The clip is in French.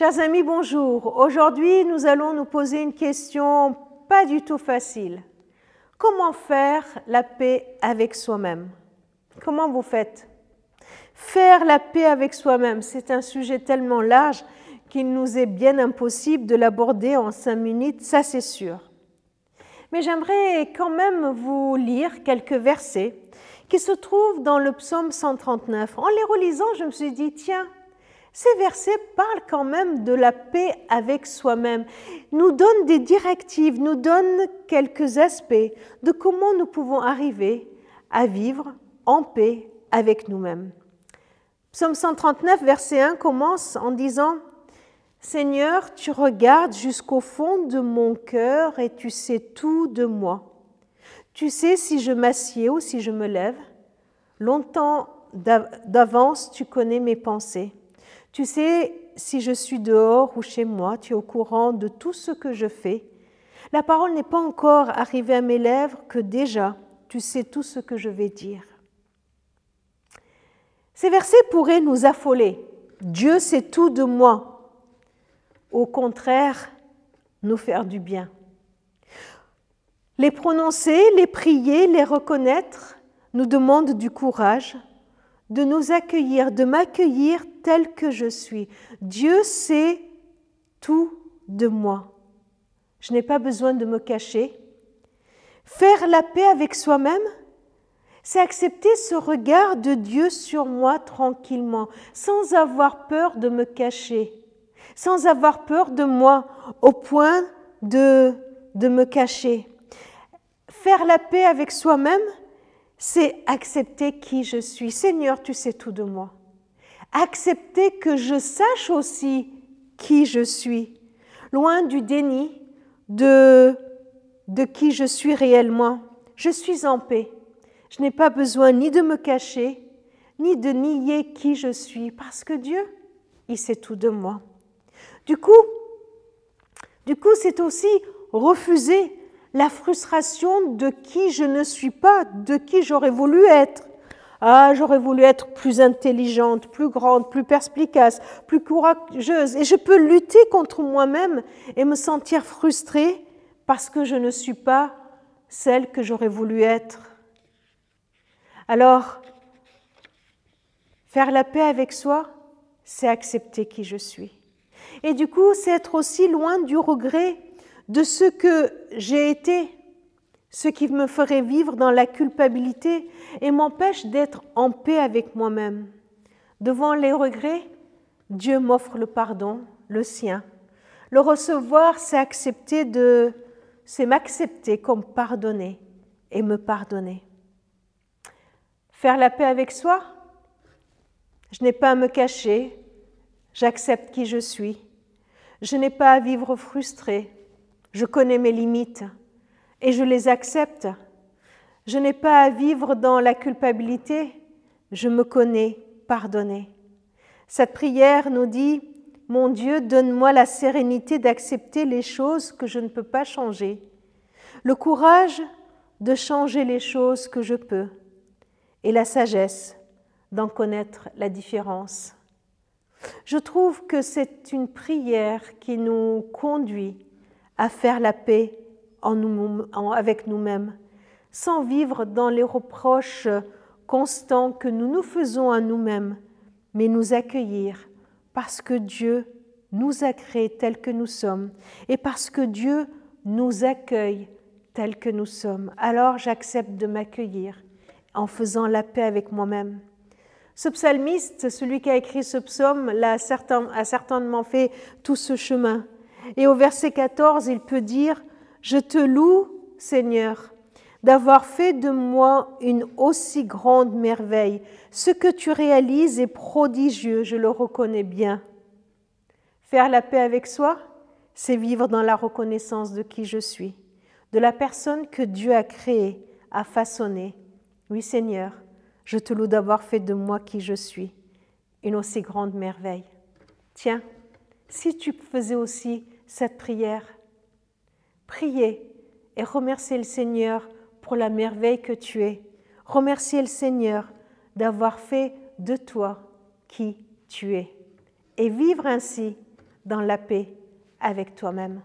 Chers amis, bonjour. Aujourd'hui, nous allons nous poser une question pas du tout facile. Comment faire la paix avec soi-même? Comment vous faites? Faire la paix avec soi-même, c'est un sujet tellement large qu'il nous est bien impossible de l'aborder en cinq minutes, ça c'est sûr. Mais j'aimerais quand même vous lire quelques versets qui se trouvent dans le psaume 139. En les relisant, je me suis dit, tiens, ces versets parlent quand même de la paix avec soi-même, nous donnent des directives, nous donnent quelques aspects de comment nous pouvons arriver à vivre en paix avec nous-mêmes. Psaume 139, verset 1 commence en disant Seigneur, tu regardes jusqu'au fond de mon cœur et tu sais tout de moi. Tu sais si je m'assieds ou si je me lève. Longtemps d'avance, tu connais mes pensées. Tu sais si je suis dehors ou chez moi, tu es au courant de tout ce que je fais. La parole n'est pas encore arrivée à mes lèvres que déjà tu sais tout ce que je vais dire. Ces versets pourraient nous affoler. Dieu sait tout de moi. Au contraire, nous faire du bien. Les prononcer, les prier, les reconnaître nous demande du courage, de nous accueillir, de m'accueillir tel que je suis. Dieu sait tout de moi. Je n'ai pas besoin de me cacher. Faire la paix avec soi-même, c'est accepter ce regard de Dieu sur moi tranquillement, sans avoir peur de me cacher, sans avoir peur de moi au point de, de me cacher. Faire la paix avec soi-même, c'est accepter qui je suis. Seigneur, tu sais tout de moi. Accepter que je sache aussi qui je suis, loin du déni de, de qui je suis réellement. Je suis en paix. Je n'ai pas besoin ni de me cacher, ni de nier qui je suis, parce que Dieu, il sait tout de moi. Du coup, du coup, c'est aussi refuser la frustration de qui je ne suis pas, de qui j'aurais voulu être. Ah, j'aurais voulu être plus intelligente, plus grande, plus perspicace, plus courageuse. Et je peux lutter contre moi-même et me sentir frustrée parce que je ne suis pas celle que j'aurais voulu être. Alors, faire la paix avec soi, c'est accepter qui je suis. Et du coup, c'est être aussi loin du regret de ce que j'ai été, ce qui me ferait vivre dans la culpabilité et m'empêche d'être en paix avec moi-même. Devant les regrets, Dieu m'offre le pardon, le sien. Le recevoir, c'est accepter de, c'est m'accepter comme pardonner et me pardonner. Faire la paix avec soi, je n'ai pas à me cacher, j'accepte qui je suis. Je n'ai pas à vivre frustré, je connais mes limites et je les accepte. Je n'ai pas à vivre dans la culpabilité, je me connais pardonné. Cette prière nous dit, mon Dieu, donne-moi la sérénité d'accepter les choses que je ne peux pas changer, le courage de changer les choses que je peux et la sagesse d'en connaître la différence. Je trouve que c'est une prière qui nous conduit à faire la paix avec nous-mêmes, sans vivre dans les reproches constants que nous nous faisons à nous-mêmes, mais nous accueillir parce que Dieu nous a créés tels que nous sommes et parce que Dieu nous accueille tels que nous sommes. Alors j'accepte de m'accueillir en faisant la paix avec moi-même. Ce psalmiste, celui qui a écrit ce psaume, a certainement fait tout ce chemin. Et au verset 14, il peut dire, Je te loue, Seigneur, d'avoir fait de moi une aussi grande merveille. Ce que tu réalises est prodigieux, je le reconnais bien. Faire la paix avec soi, c'est vivre dans la reconnaissance de qui je suis, de la personne que Dieu a créée, a façonnée. Oui Seigneur, je te loue d'avoir fait de moi qui je suis, une aussi grande merveille. Tiens, si tu faisais aussi cette prière. Priez et remerciez le Seigneur pour la merveille que tu es. Remerciez le Seigneur d'avoir fait de toi qui tu es. Et vivre ainsi dans la paix avec toi-même.